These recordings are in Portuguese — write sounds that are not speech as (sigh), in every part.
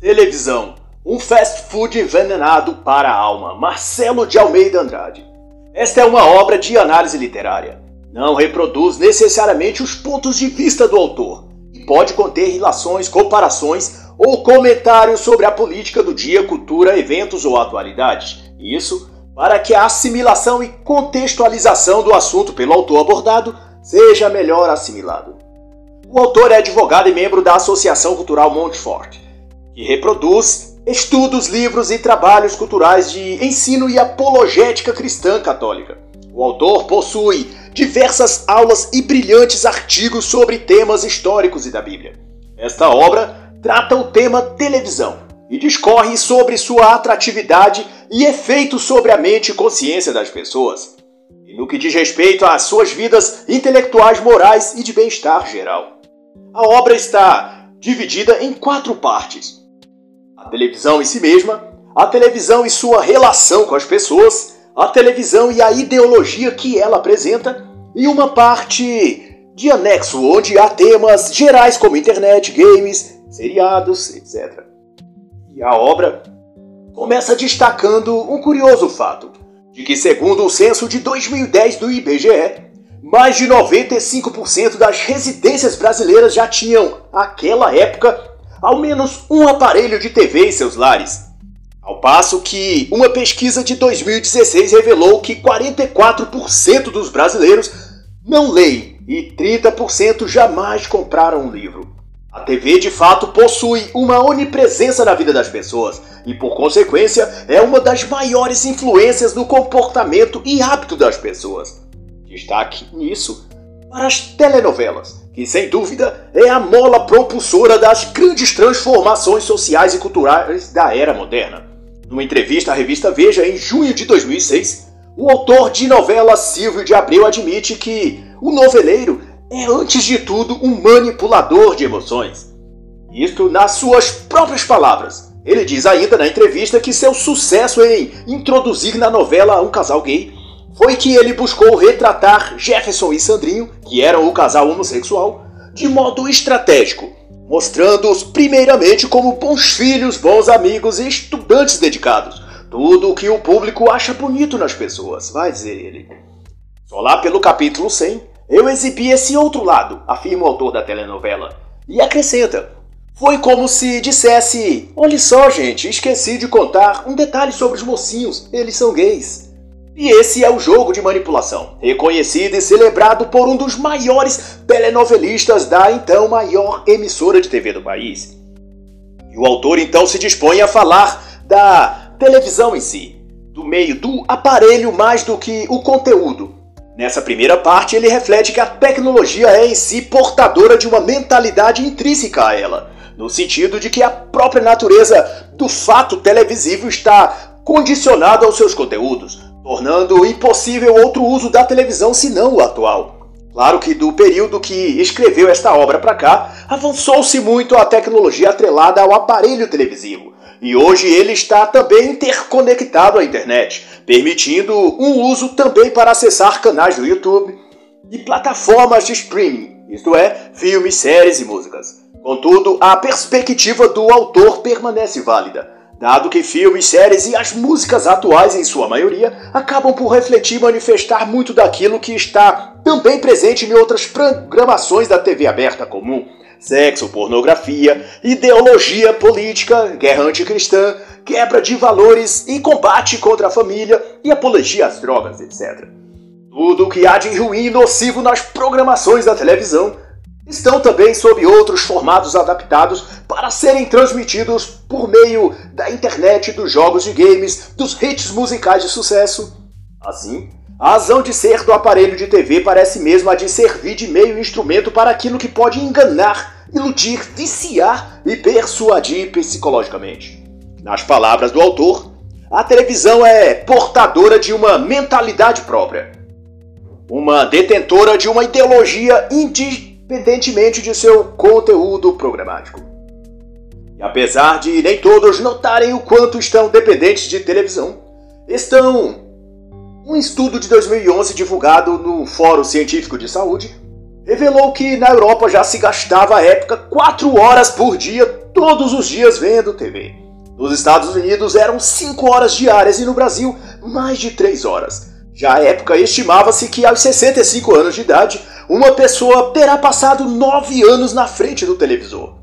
Televisão. Um fast food envenenado para a alma. Marcelo de Almeida Andrade. Esta é uma obra de análise literária. Não reproduz necessariamente os pontos de vista do autor e pode conter relações, comparações ou comentários sobre a política do dia, cultura, eventos ou atualidades. Isso para que a assimilação e contextualização do assunto pelo autor abordado seja melhor assimilado. O autor é advogado e membro da Associação Cultural Montfort que reproduz estudos, livros e trabalhos culturais de ensino e apologética cristã católica. O autor possui diversas aulas e brilhantes artigos sobre temas históricos e da Bíblia. Esta obra trata o tema televisão e discorre sobre sua atratividade e efeitos sobre a mente e consciência das pessoas, e no que diz respeito às suas vidas intelectuais, morais e de bem-estar geral. A obra está dividida em quatro partes a televisão em si mesma, a televisão e sua relação com as pessoas, a televisão e a ideologia que ela apresenta, e uma parte de anexo onde há temas gerais como internet, games, seriados, etc. E a obra começa destacando um curioso fato, de que segundo o censo de 2010 do IBGE, mais de 95% das residências brasileiras já tinham, naquela época, ao menos um aparelho de TV em seus lares. Ao passo que uma pesquisa de 2016 revelou que 44% dos brasileiros não leem e 30% jamais compraram um livro. A TV de fato possui uma onipresença na vida das pessoas e, por consequência, é uma das maiores influências no comportamento e hábito das pessoas. Destaque nisso para as telenovelas, que sem dúvida é a mola propulsora das grandes transformações sociais e culturais da era moderna. Numa entrevista à revista Veja em junho de 2006, o autor de novela Silvio de Abreu admite que o noveleiro é, antes de tudo, um manipulador de emoções. Isto nas suas próprias palavras. Ele diz ainda na entrevista que seu sucesso em introduzir na novela um casal gay foi que ele buscou retratar Jefferson e Sandrinho, que eram o casal homossexual, de modo estratégico, mostrando-os primeiramente como bons filhos, bons amigos e estudantes dedicados. Tudo o que o público acha bonito nas pessoas, vai dizer ele. Só lá pelo capítulo 100 eu exibi esse outro lado, afirma o autor da telenovela. E acrescenta: Foi como se dissesse: Olha só, gente, esqueci de contar um detalhe sobre os mocinhos, eles são gays. E esse é o jogo de manipulação, reconhecido e celebrado por um dos maiores telenovelistas da então maior emissora de TV do país. E o autor então se dispõe a falar da televisão em si, do meio do aparelho mais do que o conteúdo. Nessa primeira parte, ele reflete que a tecnologia é em si portadora de uma mentalidade intrínseca a ela, no sentido de que a própria natureza do fato televisivo está condicionada aos seus conteúdos, tornando impossível outro uso da televisão senão o atual. Claro que do período que escreveu esta obra para cá, avançou-se muito a tecnologia atrelada ao aparelho televisivo, e hoje ele está também interconectado à internet, permitindo um uso também para acessar canais do YouTube e plataformas de streaming, isto é, filmes, séries e músicas. Contudo, a perspectiva do autor permanece válida dado que filmes, séries e as músicas atuais, em sua maioria, acabam por refletir e manifestar muito daquilo que está também presente em outras programações da TV aberta comum. Sexo, pornografia, ideologia política, guerra anticristã, quebra de valores e combate contra a família e apologia às drogas, etc. Tudo o que há de ruim e nocivo nas programações da televisão estão também sob outros formatos adaptados para serem transmitidos por meio da internet, dos jogos de games, dos hits musicais de sucesso. Assim, a razão de ser do aparelho de TV parece mesmo a de servir de meio instrumento para aquilo que pode enganar, iludir, viciar e persuadir psicologicamente. Nas palavras do autor, a televisão é portadora de uma mentalidade própria, uma detentora de uma ideologia indígena independentemente de seu conteúdo programático. E apesar de nem todos notarem o quanto estão dependentes de televisão, estão um estudo de 2011 divulgado no Fórum Científico de Saúde revelou que na Europa já se gastava à época 4 horas por dia todos os dias vendo TV. Nos Estados Unidos eram 5 horas diárias e no Brasil mais de 3 horas. Já à época estimava-se que aos 65 anos de idade, uma pessoa terá passado 9 anos na frente do televisor.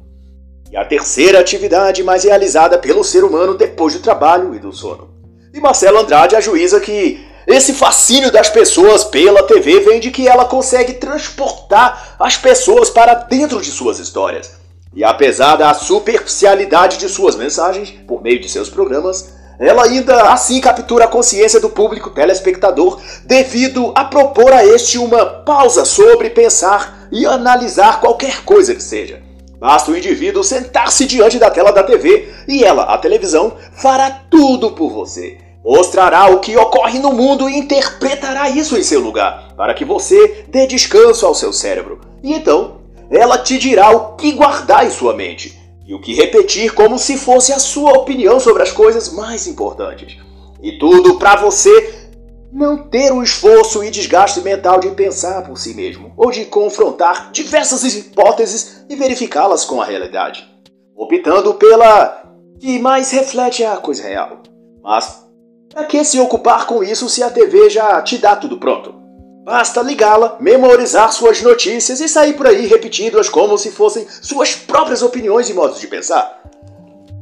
E a terceira atividade mais realizada pelo ser humano depois do trabalho e do sono. E Marcelo Andrade ajuiza que esse fascínio das pessoas pela TV vem de que ela consegue transportar as pessoas para dentro de suas histórias. E apesar da superficialidade de suas mensagens, por meio de seus programas, ela ainda assim captura a consciência do público telespectador, devido a propor a este uma pausa sobre pensar e analisar qualquer coisa que seja. Basta o indivíduo sentar-se diante da tela da TV e ela, a televisão, fará tudo por você mostrará o que ocorre no mundo e interpretará isso em seu lugar, para que você dê descanso ao seu cérebro. E então, ela te dirá o que guardar em sua mente e o que repetir como se fosse a sua opinião sobre as coisas mais importantes. E tudo para você não ter o esforço e desgaste mental de pensar por si mesmo ou de confrontar diversas hipóteses e verificá-las com a realidade, optando pela que mais reflete a coisa real. Mas para que se ocupar com isso se a TV já te dá tudo pronto? Basta ligá-la, memorizar suas notícias e sair por aí repetindo-as como se fossem suas próprias opiniões e modos de pensar.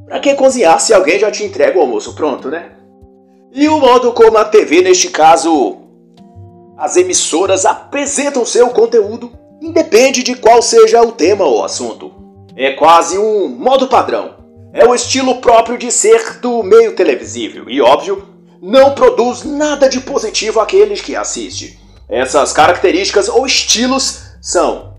Para que cozinhar se alguém já te entrega o almoço pronto, né? E o modo como a TV, neste caso, as emissoras apresentam seu conteúdo, independe de qual seja o tema ou assunto. É quase um modo padrão. É o estilo próprio de ser do meio televisível e, óbvio, não produz nada de positivo àqueles que assistem. Essas características ou estilos são: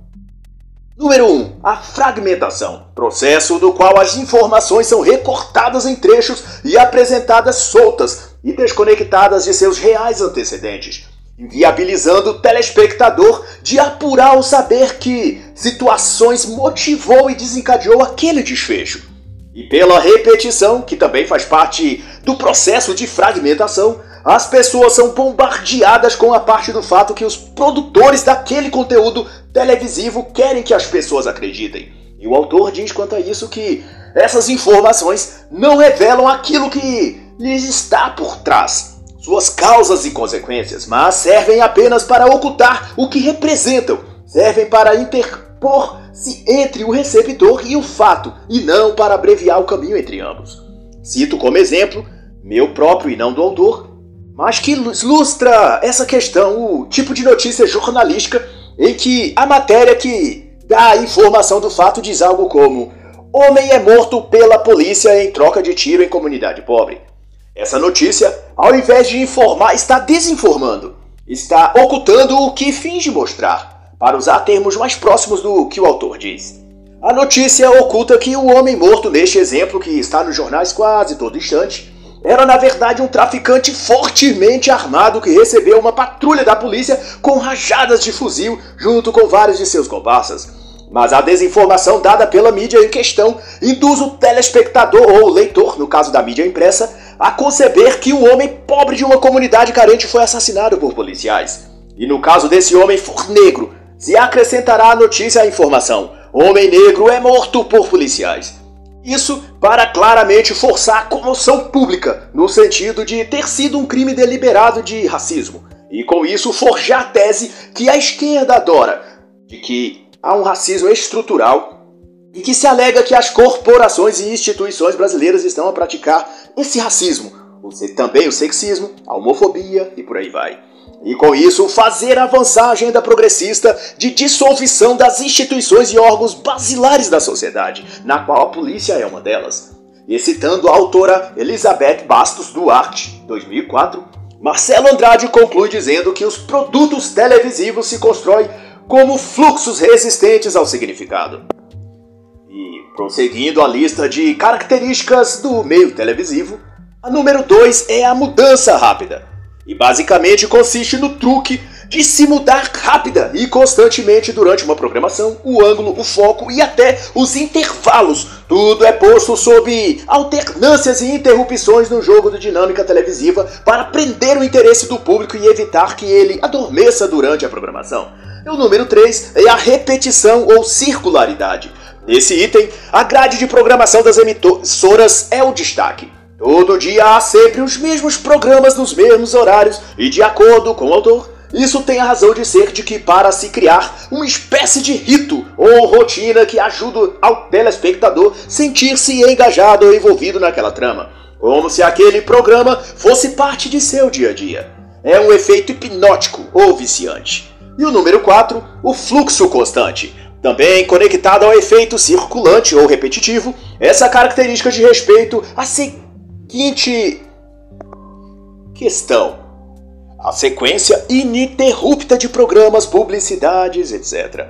Número 1. Um, a fragmentação, processo do qual as informações são recortadas em trechos e apresentadas soltas e desconectadas de seus reais antecedentes, inviabilizando o telespectador de apurar o saber que situações motivou e desencadeou aquele desfecho. E pela repetição, que também faz parte do processo de fragmentação, as pessoas são bombardeadas com a parte do fato que os produtores daquele conteúdo televisivo querem que as pessoas acreditem. E o autor diz quanto a isso que essas informações não revelam aquilo que lhes está por trás, suas causas e consequências, mas servem apenas para ocultar o que representam, servem para interpor se entre o receptor e o fato, e não para abreviar o caminho entre ambos. Cito como exemplo, meu próprio e não do autor, mas que ilustra essa questão o tipo de notícia jornalística em que a matéria que dá a informação do fato diz algo como Homem é morto pela polícia em troca de tiro em comunidade pobre. Essa notícia, ao invés de informar, está desinformando, está ocultando o que finge mostrar para usar termos mais próximos do que o autor diz. A notícia oculta que o homem morto neste exemplo, que está nos jornais quase todo instante, era na verdade um traficante fortemente armado que recebeu uma patrulha da polícia com rajadas de fuzil junto com vários de seus comparsas. Mas a desinformação dada pela mídia em questão induz o telespectador ou leitor, no caso da mídia impressa, a conceber que um homem pobre de uma comunidade carente foi assassinado por policiais. E no caso desse homem for negro, se acrescentará a notícia à informação: homem negro é morto por policiais. Isso para claramente forçar a comoção pública, no sentido de ter sido um crime deliberado de racismo, e com isso forjar a tese que a esquerda adora, de que há um racismo estrutural e que se alega que as corporações e instituições brasileiras estão a praticar esse racismo, também o sexismo, a homofobia e por aí vai e com isso fazer avançar a agenda progressista de dissolução das instituições e órgãos basilares da sociedade, na qual a polícia é uma delas. E citando a autora Elizabeth Bastos Duarte, 2004, Marcelo Andrade conclui dizendo que os produtos televisivos se constroem como fluxos resistentes ao significado. E prosseguindo a lista de características do meio televisivo, a número 2 é a mudança rápida. E basicamente consiste no truque de se mudar rápida e constantemente durante uma programação, o ângulo, o foco e até os intervalos. Tudo é posto sob alternâncias e interrupções no jogo de dinâmica televisiva para prender o interesse do público e evitar que ele adormeça durante a programação. E o número 3 é a repetição ou circularidade Nesse item, a grade de programação das emissoras é o destaque. Todo dia há sempre os mesmos programas nos mesmos horários e, de acordo com o autor, isso tem a razão de ser de que para se criar uma espécie de rito ou rotina que ajuda ao telespectador sentir-se engajado ou envolvido naquela trama, como se aquele programa fosse parte de seu dia a dia. É um efeito hipnótico ou viciante. E o número 4, o fluxo constante. Também conectado ao efeito circulante ou repetitivo, essa característica de respeito à seguinte questão a sequência ininterrupta de programas, publicidades, etc.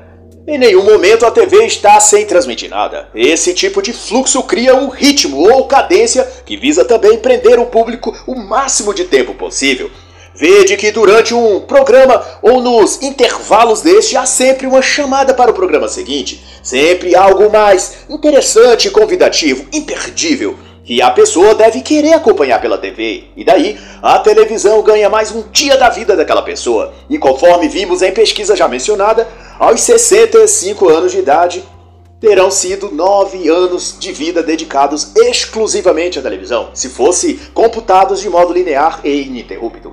Em nenhum momento a TV está sem transmitir nada. Esse tipo de fluxo cria um ritmo ou cadência que visa também prender o público o máximo de tempo possível. Vede que durante um programa ou nos intervalos deste há sempre uma chamada para o programa seguinte, sempre algo mais interessante, convidativo, imperdível que a pessoa deve querer acompanhar pela TV. E daí, a televisão ganha mais um dia da vida daquela pessoa. E conforme vimos em pesquisa já mencionada, aos 65 anos de idade, terão sido nove anos de vida dedicados exclusivamente à televisão, se fosse computados de modo linear e ininterrupto.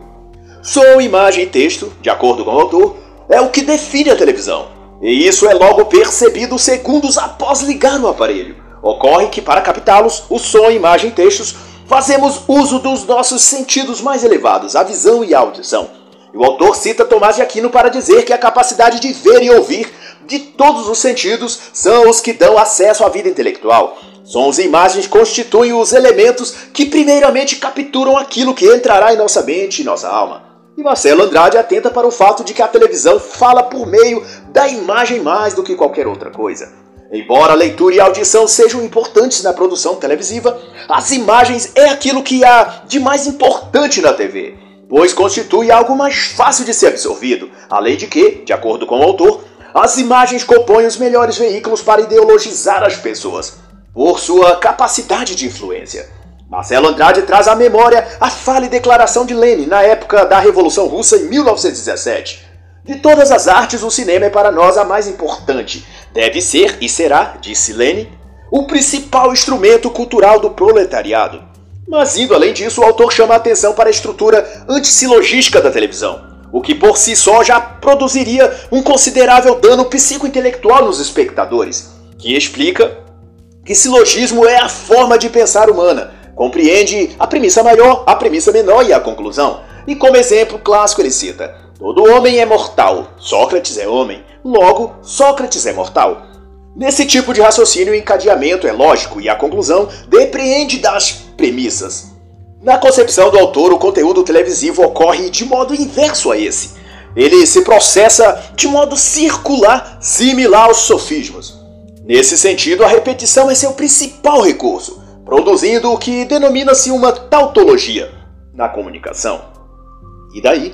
Som, imagem e texto, de acordo com o autor, é o que define a televisão. E isso é logo percebido segundos após ligar o aparelho. Ocorre que, para captá-los, o som, imagem e textos, fazemos uso dos nossos sentidos mais elevados, a visão e a audição. E o autor cita Tomás de Aquino para dizer que a capacidade de ver e ouvir de todos os sentidos são os que dão acesso à vida intelectual. Sons e imagens constituem os elementos que primeiramente capturam aquilo que entrará em nossa mente e nossa alma. E Marcelo Andrade atenta para o fato de que a televisão fala por meio da imagem mais do que qualquer outra coisa. Embora leitura e audição sejam importantes na produção televisiva, as imagens é aquilo que há de mais importante na TV, pois constitui algo mais fácil de ser absorvido, além de que, de acordo com o autor, as imagens compõem os melhores veículos para ideologizar as pessoas, por sua capacidade de influência. Marcelo Andrade traz à memória a fala e declaração de Lenin na época da Revolução Russa em 1917. De todas as artes, o cinema é para nós a mais importante, Deve ser e será, disse Lenin, o principal instrumento cultural do proletariado. Mas indo além disso, o autor chama a atenção para a estrutura antissilogística da televisão, o que por si só já produziria um considerável dano psicointelectual nos espectadores, que explica que silogismo é a forma de pensar humana, compreende a premissa maior, a premissa menor e a conclusão. E como exemplo clássico ele cita: Todo homem é mortal, Sócrates é homem, logo, Sócrates é mortal. Nesse tipo de raciocínio, o encadeamento é lógico e a conclusão depreende das premissas. Na concepção do autor, o conteúdo televisivo ocorre de modo inverso a esse. Ele se processa de modo circular, similar aos sofismos. Nesse sentido, a repetição é seu principal recurso, produzindo o que denomina-se uma tautologia na comunicação. E daí,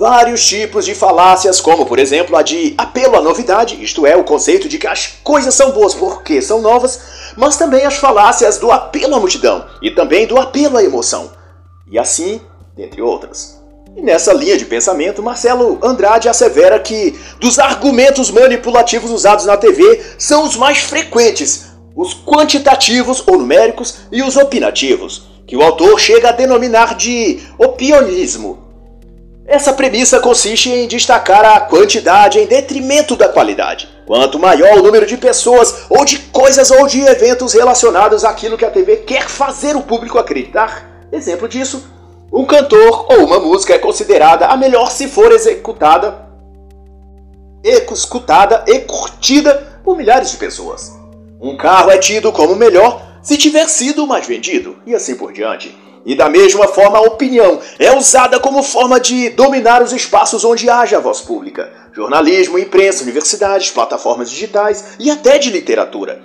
vários tipos de falácias, como por exemplo a de apelo à novidade, isto é, o conceito de que as coisas são boas porque são novas, mas também as falácias do apelo à multidão e também do apelo à emoção. E assim, dentre outras. E nessa linha de pensamento, Marcelo Andrade assevera que dos argumentos manipulativos usados na TV são os mais frequentes, os quantitativos ou numéricos e os opinativos, que o autor chega a denominar de opionismo, essa premissa consiste em destacar a quantidade em detrimento da qualidade. Quanto maior o número de pessoas, ou de coisas ou de eventos relacionados àquilo que a TV quer fazer o público acreditar, exemplo disso, um cantor ou uma música é considerada a melhor se for executada, escutada e curtida por milhares de pessoas. Um carro é tido como melhor se tiver sido mais vendido, e assim por diante. E da mesma forma, a opinião é usada como forma de dominar os espaços onde haja a voz pública: jornalismo, imprensa, universidades, plataformas digitais e até de literatura.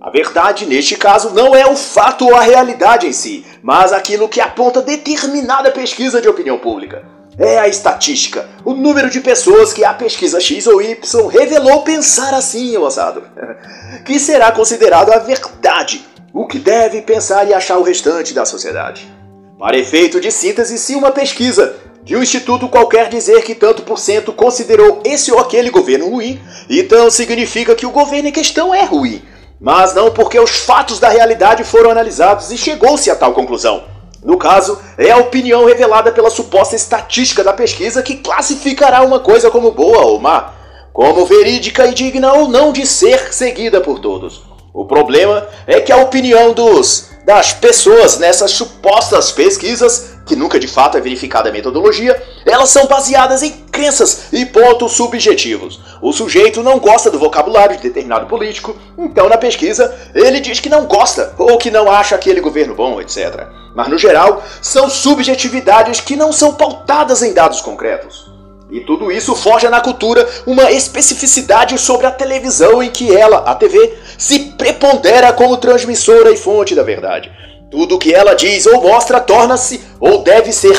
A verdade, neste caso, não é o fato ou a realidade em si, mas aquilo que aponta determinada pesquisa de opinião pública. É a estatística, o número de pessoas que a pesquisa X ou Y revelou pensar assim, moçado, (laughs) que será considerado a verdade o que deve pensar e achar o restante da sociedade. Para efeito de síntese, se uma pesquisa de um instituto qualquer dizer que tanto por cento considerou esse ou aquele governo ruim, então significa que o governo em questão é ruim. mas não porque os fatos da realidade foram analisados e chegou-se a tal conclusão. No caso, é a opinião revelada pela suposta estatística da pesquisa que classificará uma coisa como boa ou má, como verídica e digna ou não de ser seguida por todos. O problema é que a opinião dos das pessoas nessas supostas pesquisas, que nunca de fato é verificada a metodologia, elas são baseadas em crenças e pontos subjetivos. O sujeito não gosta do vocabulário de determinado político, então na pesquisa ele diz que não gosta ou que não acha aquele governo bom, etc. Mas no geral, são subjetividades que não são pautadas em dados concretos. E tudo isso forja na cultura uma especificidade sobre a televisão em que ela, a TV, se prepondera como transmissora e fonte da verdade. Tudo o que ela diz ou mostra torna-se ou deve ser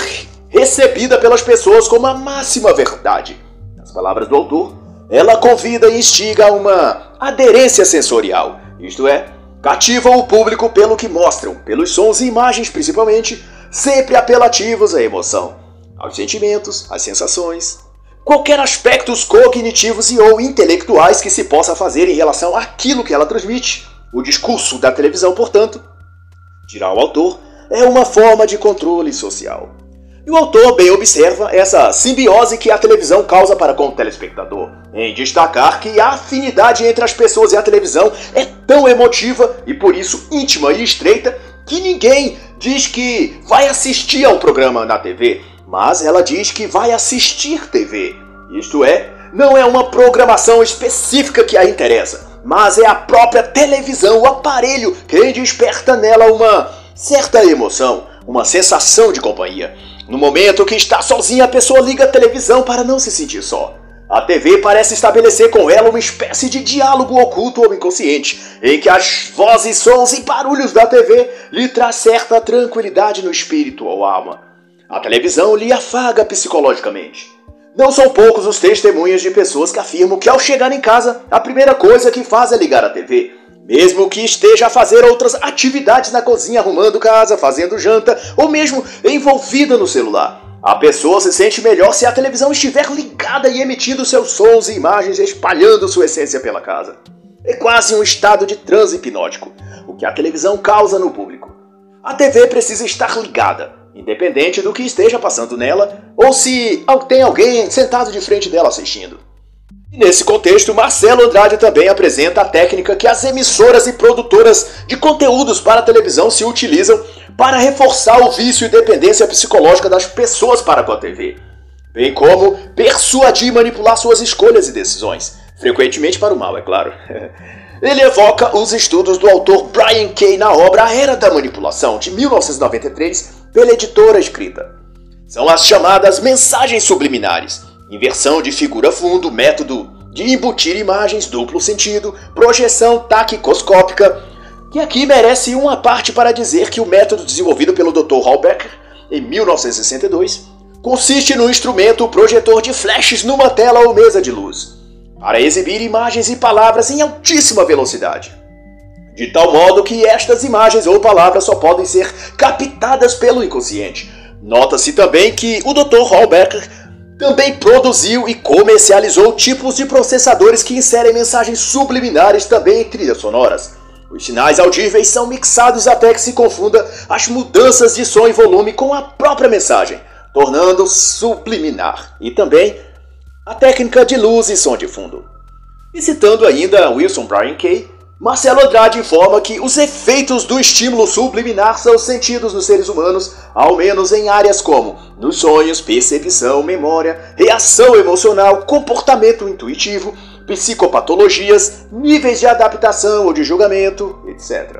recebida pelas pessoas como a máxima verdade. Nas palavras do autor, ela convida e instiga a uma aderência sensorial, isto é, cativa o público pelo que mostram, pelos sons e imagens principalmente, sempre apelativos à emoção, aos sentimentos, às sensações, qualquer aspectos cognitivos e ou intelectuais que se possa fazer em relação àquilo que ela transmite. O discurso da televisão, portanto, dirá o autor, é uma forma de controle social. E o autor bem observa essa simbiose que a televisão causa para com o telespectador, em destacar que a afinidade entre as pessoas e a televisão é tão emotiva e por isso íntima e estreita que ninguém diz que vai assistir ao programa na TV, mas ela diz que vai assistir TV. Isto é, não é uma programação específica que a interessa, mas é a própria televisão, o aparelho, quem desperta nela uma certa emoção, uma sensação de companhia. No momento que está sozinha, a pessoa liga a televisão para não se sentir só. A TV parece estabelecer com ela uma espécie de diálogo oculto ou inconsciente, em que as vozes, sons e barulhos da TV lhe traz certa tranquilidade no espírito ou alma. A televisão lhe afaga psicologicamente. Não são poucos os testemunhos de pessoas que afirmam que ao chegar em casa, a primeira coisa que faz é ligar a TV. Mesmo que esteja a fazer outras atividades na cozinha, arrumando casa, fazendo janta, ou mesmo envolvida no celular. A pessoa se sente melhor se a televisão estiver ligada e emitindo seus sons e imagens, espalhando sua essência pela casa. É quase um estado de transe hipnótico, o que a televisão causa no público. A TV precisa estar ligada, independente do que esteja passando nela ou se tem alguém sentado de frente dela assistindo. E nesse contexto, Marcelo Andrade também apresenta a técnica que as emissoras e produtoras de conteúdos para televisão se utilizam para reforçar o vício e dependência psicológica das pessoas para com a TV, bem como persuadir e manipular suas escolhas e decisões, frequentemente para o mal, é claro. (laughs) Ele evoca os estudos do autor Brian Kay na obra A Era da Manipulação, de 1993, pela editora escrita. São as chamadas mensagens subliminares, inversão de figura-fundo, método de embutir imagens, duplo sentido, projeção taquicoscópica, que aqui merece uma parte para dizer que o método desenvolvido pelo Dr. Hal Becker, em 1962, consiste no instrumento projetor de flashes numa tela ou mesa de luz para exibir imagens e palavras em altíssima velocidade. De tal modo que estas imagens ou palavras só podem ser captadas pelo inconsciente. Nota-se também que o Dr. Hall Becker também produziu e comercializou tipos de processadores que inserem mensagens subliminares também em trilhas sonoras. Os sinais audíveis são mixados até que se confunda as mudanças de som e volume com a própria mensagem, tornando subliminar. E também a técnica de luz e som de fundo. E citando ainda Wilson Brian Kay, Marcelo Andrade informa que os efeitos do estímulo subliminar são sentidos nos seres humanos, ao menos em áreas como nos sonhos, percepção, memória, reação emocional, comportamento intuitivo, psicopatologias, níveis de adaptação ou de julgamento, etc.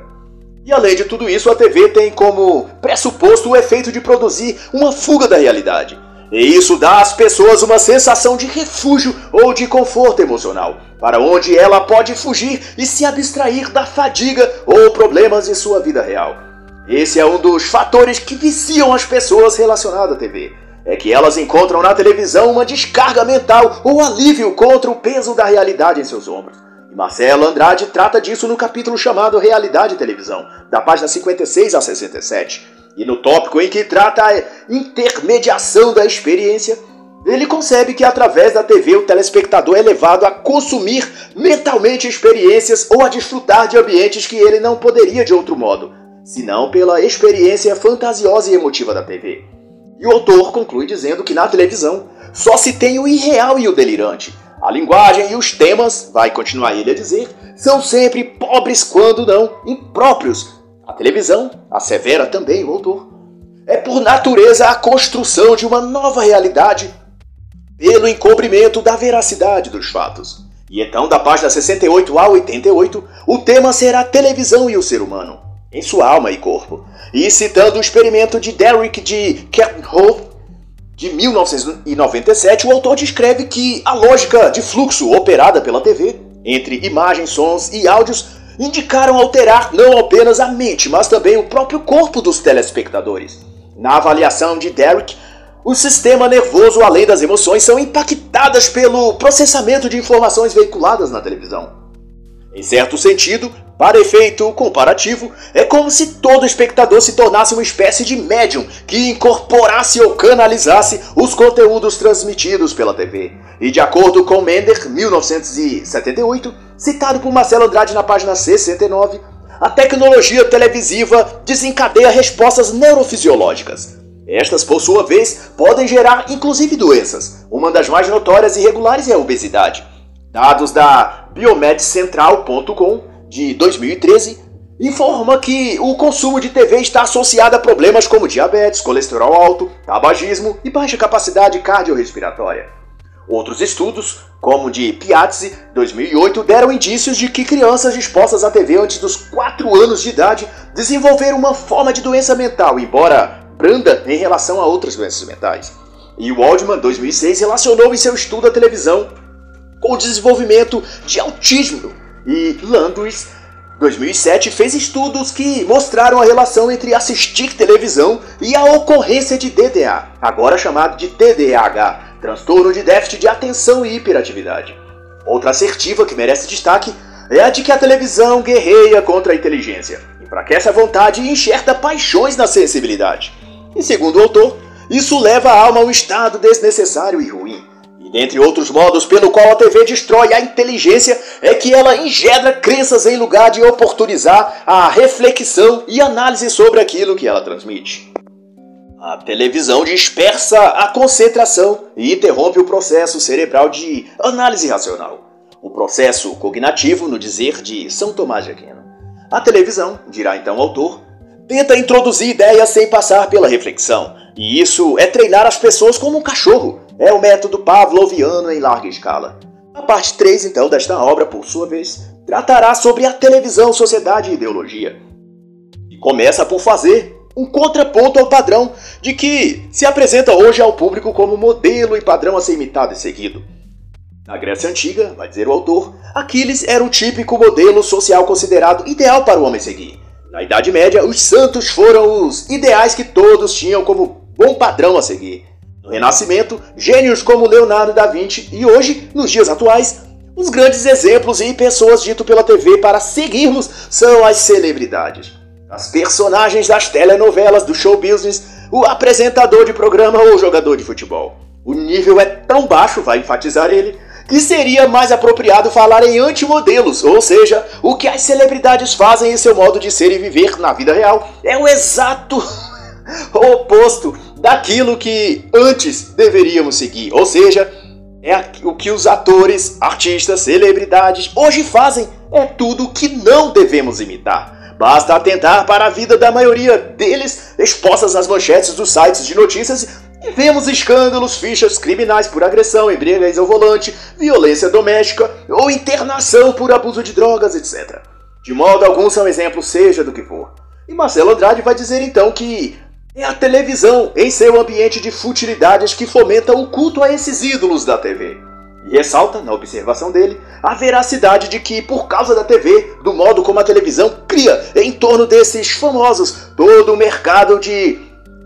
E além de tudo isso, a TV tem como pressuposto o efeito de produzir uma fuga da realidade. E isso dá às pessoas uma sensação de refúgio ou de conforto emocional, para onde ela pode fugir e se abstrair da fadiga ou problemas de sua vida real. Esse é um dos fatores que viciam as pessoas relacionadas à TV. É que elas encontram na televisão uma descarga mental ou alívio contra o peso da realidade em seus ombros. E Marcelo Andrade trata disso no capítulo chamado Realidade Televisão, da página 56 a 67. E no tópico em que trata a intermediação da experiência, Ele concebe que através da TV o telespectador é levado a consumir mentalmente experiências ou a desfrutar de ambientes que ele não poderia de outro modo, senão pela experiência fantasiosa e emotiva da TV. E o autor conclui dizendo que na televisão só se tem o irreal e o delirante. A linguagem e os temas, vai continuar ele a dizer, são sempre pobres quando não impróprios. A televisão, assevera também o autor, é por natureza a construção de uma nova realidade pelo encobrimento da veracidade dos fatos. E então, da página 68 a 88, o tema será televisão e o ser humano, em sua alma e corpo. E citando o experimento de Derrick de Kernhoff, de 1997, o autor descreve que a lógica de fluxo operada pela TV, entre imagens, sons e áudios, indicaram alterar não apenas a mente, mas também o próprio corpo dos telespectadores. Na avaliação de Derrick, o sistema nervoso, além das emoções, são impactadas pelo processamento de informações veiculadas na televisão. Em certo sentido, para efeito comparativo, é como se todo espectador se tornasse uma espécie de médium que incorporasse ou canalizasse os conteúdos transmitidos pela TV. E de acordo com Mender, 1978, citado por Marcelo Andrade na página 69, a tecnologia televisiva desencadeia respostas neurofisiológicas. Estas, por sua vez, podem gerar inclusive doenças. Uma das mais notórias e regulares é a obesidade. Dados da BioMedCentral.com de 2013 informa que o consumo de TV está associado a problemas como diabetes, colesterol alto, tabagismo e baixa capacidade cardiorrespiratória. Outros estudos, como o de Piazzi, 2008, deram indícios de que crianças expostas à TV antes dos 4 anos de idade desenvolveram uma forma de doença mental, embora branda em relação a outras doenças mentais. E Waldman, 2006, relacionou em seu estudo a televisão com o desenvolvimento de autismo. E Landris, 2007, fez estudos que mostraram a relação entre assistir televisão e a ocorrência de DDA, agora chamado de TDAH, transtorno de déficit de atenção e hiperatividade. Outra assertiva que merece destaque é a de que a televisão guerreia contra a inteligência, enfraquece a vontade e enxerta paixões na sensibilidade. E segundo o autor, isso leva a alma a um estado desnecessário e ruim. E dentre outros modos pelo qual a TV destrói a inteligência é que ela engendra crenças em lugar de oportunizar a reflexão e análise sobre aquilo que ela transmite. A televisão dispersa a concentração e interrompe o processo cerebral de análise racional. O processo cognitivo, no dizer de São Tomás de Aquino. A televisão, dirá então o autor, tenta introduzir ideias sem passar pela reflexão. E isso é treinar as pessoas como um cachorro. É o método pavloviano em larga escala. A parte 3, então, desta obra, por sua vez, tratará sobre a televisão, sociedade e ideologia. E começa por fazer um contraponto ao padrão de que se apresenta hoje ao público como modelo e padrão a ser imitado e seguido. Na Grécia Antiga, vai dizer o autor, Aquiles era o típico modelo social considerado ideal para o homem seguir. Na Idade Média, os santos foram os ideais que todos tinham como bom padrão a seguir. No Renascimento, gênios como Leonardo da Vinci e hoje, nos dias atuais, os grandes exemplos e pessoas dito pela TV para seguirmos são as celebridades. As personagens das telenovelas, do show business, o apresentador de programa ou jogador de futebol. O nível é tão baixo, vai enfatizar ele, que seria mais apropriado falar em antimodelos, ou seja, o que as celebridades fazem em seu modo de ser e viver na vida real é o exato (laughs) oposto daquilo que antes deveríamos seguir, ou seja, é o que os atores, artistas, celebridades hoje fazem, é tudo que não devemos imitar. Basta atentar para a vida da maioria deles expostas nas manchetes dos sites de notícias vemos escândalos, fichas criminais por agressão, embriaguez ao volante, violência doméstica ou internação por abuso de drogas, etc. De modo algum são exemplos, seja do que for. E Marcelo Andrade vai dizer então que é a televisão, em seu ambiente de futilidades, que fomenta o culto a esses ídolos da TV. E ressalta, na observação dele, a veracidade de que, por causa da TV, do modo como a televisão cria em torno desses famosos todo o mercado de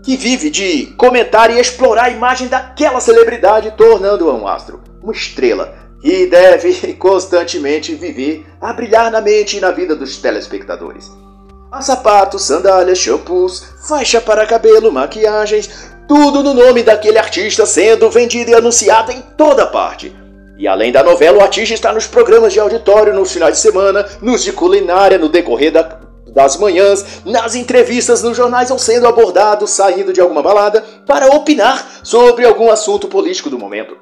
que vive de comentar e explorar a imagem daquela celebridade, tornando-a um astro, uma estrela, que deve (laughs) constantemente viver a brilhar na mente e na vida dos telespectadores. Há sapatos, sandálias, shampoos, faixa para cabelo, maquiagens, Tudo no nome daquele artista sendo vendido e anunciado em toda parte. E além da novela, o artista está nos programas de auditório nos finais de semana, nos de culinária no decorrer da, das manhãs, nas entrevistas nos jornais ou sendo abordado saindo de alguma balada para opinar sobre algum assunto político do momento.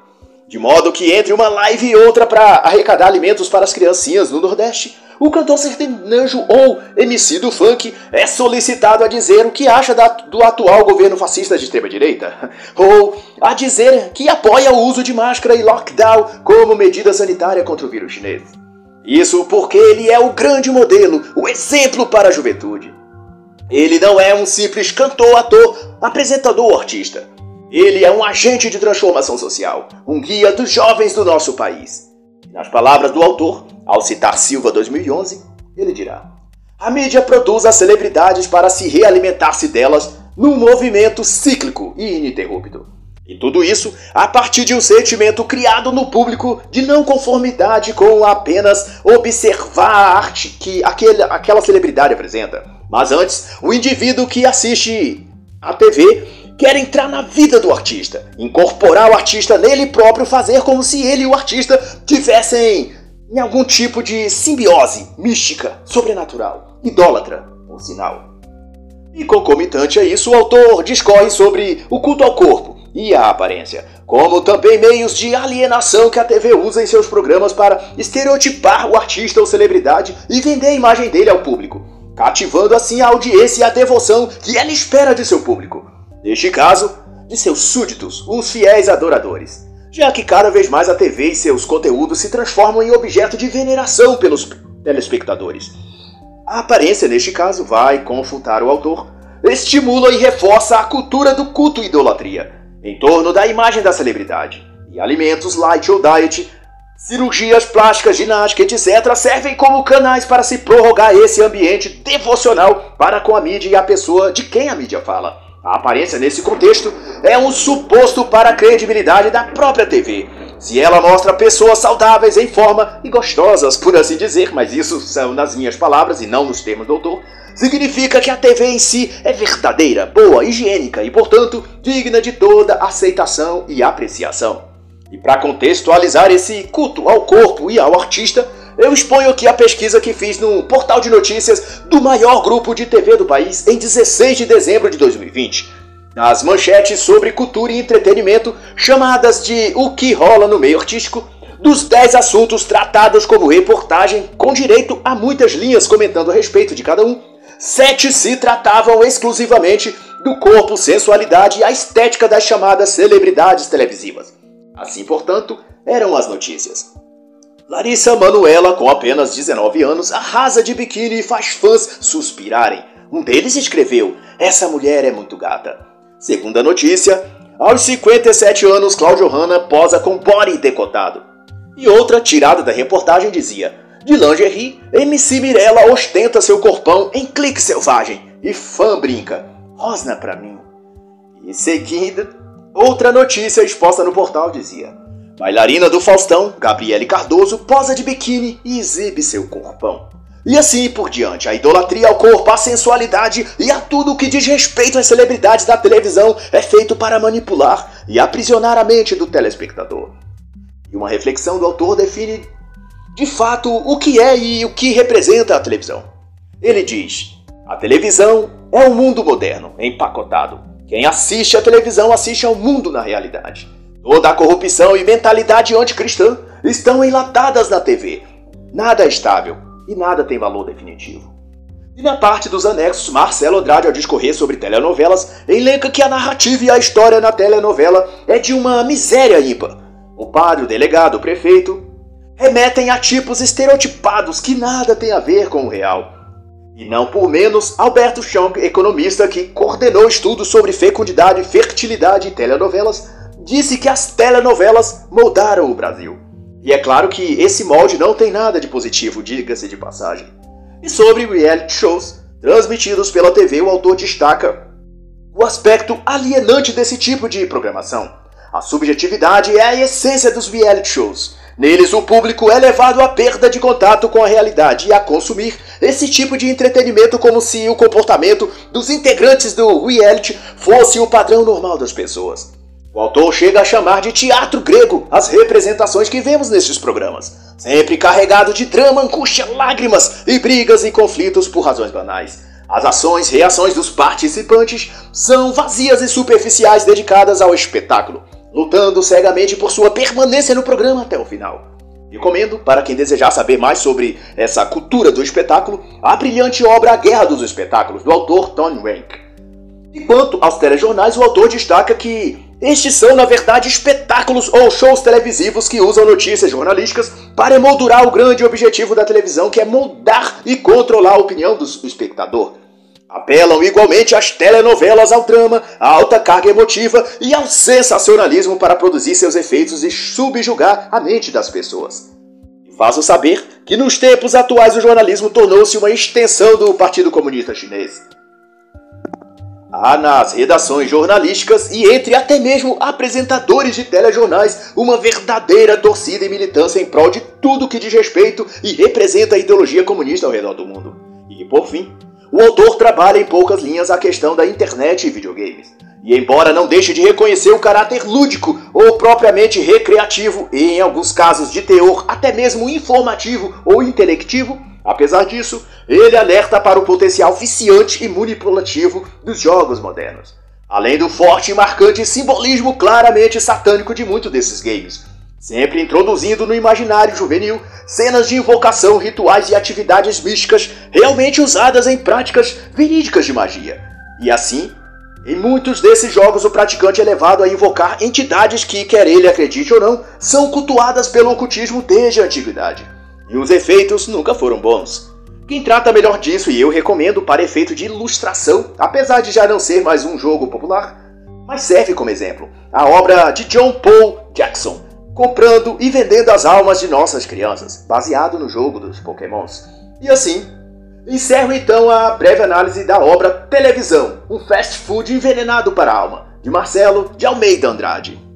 De modo que entre uma live e outra para arrecadar alimentos para as criancinhas no Nordeste, o cantor sertanejo ou MC do funk é solicitado a dizer o que acha da, do atual governo fascista de extrema-direita, (laughs) ou a dizer que apoia o uso de máscara e lockdown como medida sanitária contra o vírus chinês. Isso porque ele é o grande modelo, o exemplo para a juventude. Ele não é um simples cantor, ator, apresentador artista. Ele é um agente de transformação social, um guia dos jovens do nosso país. Nas palavras do autor, ao citar Silva 2011, ele dirá: A mídia produz as celebridades para se realimentar-se delas num movimento cíclico e ininterrupto. E tudo isso a partir de um sentimento criado no público de não conformidade com apenas observar a arte que aquele, aquela celebridade apresenta. Mas antes, o indivíduo que assiste a TV quer entrar na vida do artista, incorporar o artista nele próprio, fazer como se ele e o artista tivessem em algum tipo de simbiose mística, sobrenatural, idólatra, por sinal. E concomitante a isso, o autor discorre sobre o culto ao corpo e à aparência, como também meios de alienação que a TV usa em seus programas para estereotipar o artista ou celebridade e vender a imagem dele ao público, cativando assim a audiência e a devoção que ela espera de seu público. Neste caso, de seus súditos, os fiéis adoradores, já que cada vez mais a TV e seus conteúdos se transformam em objeto de veneração pelos telespectadores. A aparência, neste caso, vai consultar o autor, estimula e reforça a cultura do culto idolatria, em torno da imagem da celebridade. E alimentos light ou diet, cirurgias plásticas, ginástica, etc., servem como canais para se prorrogar esse ambiente devocional para com a mídia e a pessoa de quem a mídia fala. A aparência nesse contexto é um suposto para a credibilidade da própria TV. Se ela mostra pessoas saudáveis em forma e gostosas, por assim dizer, mas isso são nas minhas palavras e não nos termos do autor, significa que a TV em si é verdadeira, boa, higiênica e, portanto, digna de toda aceitação e apreciação. E para contextualizar esse culto ao corpo e ao artista, eu exponho aqui a pesquisa que fiz no portal de notícias do maior grupo de TV do país em 16 de dezembro de 2020. Nas manchetes sobre cultura e entretenimento, chamadas de O que rola no meio artístico, dos 10 assuntos tratados como reportagem, com direito a muitas linhas comentando a respeito de cada um, sete se tratavam exclusivamente do corpo, sensualidade e a estética das chamadas celebridades televisivas. Assim, portanto, eram as notícias. Larissa Manuela, com apenas 19 anos, arrasa de biquíni e faz fãs suspirarem. Um deles escreveu: Essa mulher é muito gata. Segunda notícia: aos 57 anos, Cláudio Hanna posa com body decotado. E outra, tirada da reportagem, dizia: De lingerie, MC Mirella ostenta seu corpão em clique selvagem. E fã brinca: Rosna pra mim. E seguida, outra notícia exposta no portal dizia: Bailarina do Faustão, Gabriele Cardoso, posa de biquíni e exibe seu corpão. E assim por diante, a idolatria ao corpo, à sensualidade e a tudo o que diz respeito às celebridades da televisão é feito para manipular e aprisionar a mente do telespectador. E uma reflexão do autor define de fato o que é e o que representa a televisão. Ele diz: a televisão é um mundo moderno, empacotado. Quem assiste à televisão assiste ao mundo na realidade. Toda a corrupção e mentalidade anticristã estão enlatadas na TV. Nada é estável e nada tem valor definitivo. E na parte dos anexos, Marcelo Andrade, ao discorrer sobre telenovelas, elenca que a narrativa e a história na telenovela é de uma miséria ímpar. O padre, o delegado, o prefeito remetem a tipos estereotipados que nada tem a ver com o real. E não por menos, Alberto Chong, economista que coordenou estudos sobre fecundidade, fertilidade e telenovelas, disse que as telenovelas moldaram o Brasil. E é claro que esse molde não tem nada de positivo, diga-se de passagem. E sobre reality shows transmitidos pela TV, o autor destaca o aspecto alienante desse tipo de programação. A subjetividade é a essência dos reality shows. Neles, o público é levado à perda de contato com a realidade e a consumir esse tipo de entretenimento como se o comportamento dos integrantes do reality fosse o padrão normal das pessoas. O autor chega a chamar de teatro grego as representações que vemos nesses programas, sempre carregado de drama, angústia, lágrimas e brigas e conflitos por razões banais. As ações e reações dos participantes são vazias e superficiais dedicadas ao espetáculo lutando cegamente por sua permanência no programa até o final. Recomendo, para quem desejar saber mais sobre essa cultura do espetáculo, a brilhante obra A Guerra dos Espetáculos, do autor Tony Rank. E quanto aos telejornais, o autor destaca que estes são, na verdade, espetáculos ou shows televisivos que usam notícias jornalísticas para emoldurar o grande objetivo da televisão, que é moldar e controlar a opinião do espectador. Apelam igualmente às telenovelas ao drama, à alta carga emotiva e ao sensacionalismo para produzir seus efeitos e subjugar a mente das pessoas. Faço saber que nos tempos atuais o jornalismo tornou-se uma extensão do Partido Comunista Chinês. Há nas redações jornalísticas e entre até mesmo apresentadores de telejornais uma verdadeira torcida e militância em prol de tudo que diz respeito e representa a ideologia comunista ao redor do mundo. E por fim, o autor trabalha em poucas linhas a questão da internet e videogames. E embora não deixe de reconhecer o caráter lúdico ou propriamente recreativo, e em alguns casos de teor até mesmo informativo ou intelectivo, apesar disso, ele alerta para o potencial viciante e manipulativo dos jogos modernos. Além do forte e marcante simbolismo claramente satânico de muitos desses games, sempre introduzindo no imaginário juvenil cenas de invocação, rituais e atividades místicas realmente usadas em práticas verídicas de magia. E assim, em muitos desses jogos o praticante é levado a invocar entidades que, quer ele acredite ou não, são cultuadas pelo ocultismo desde a antiguidade. E os efeitos nunca foram bons. Quem trata melhor disso, e eu recomendo para efeito de ilustração, apesar de já não ser mais um jogo popular, mas serve como exemplo, a obra de John Paul Jackson, comprando e vendendo as almas de nossas crianças, baseado no jogo dos Pokémons. E assim, encerro então a breve análise da obra Televisão, um fast food envenenado para a alma, de Marcelo de Almeida Andrade.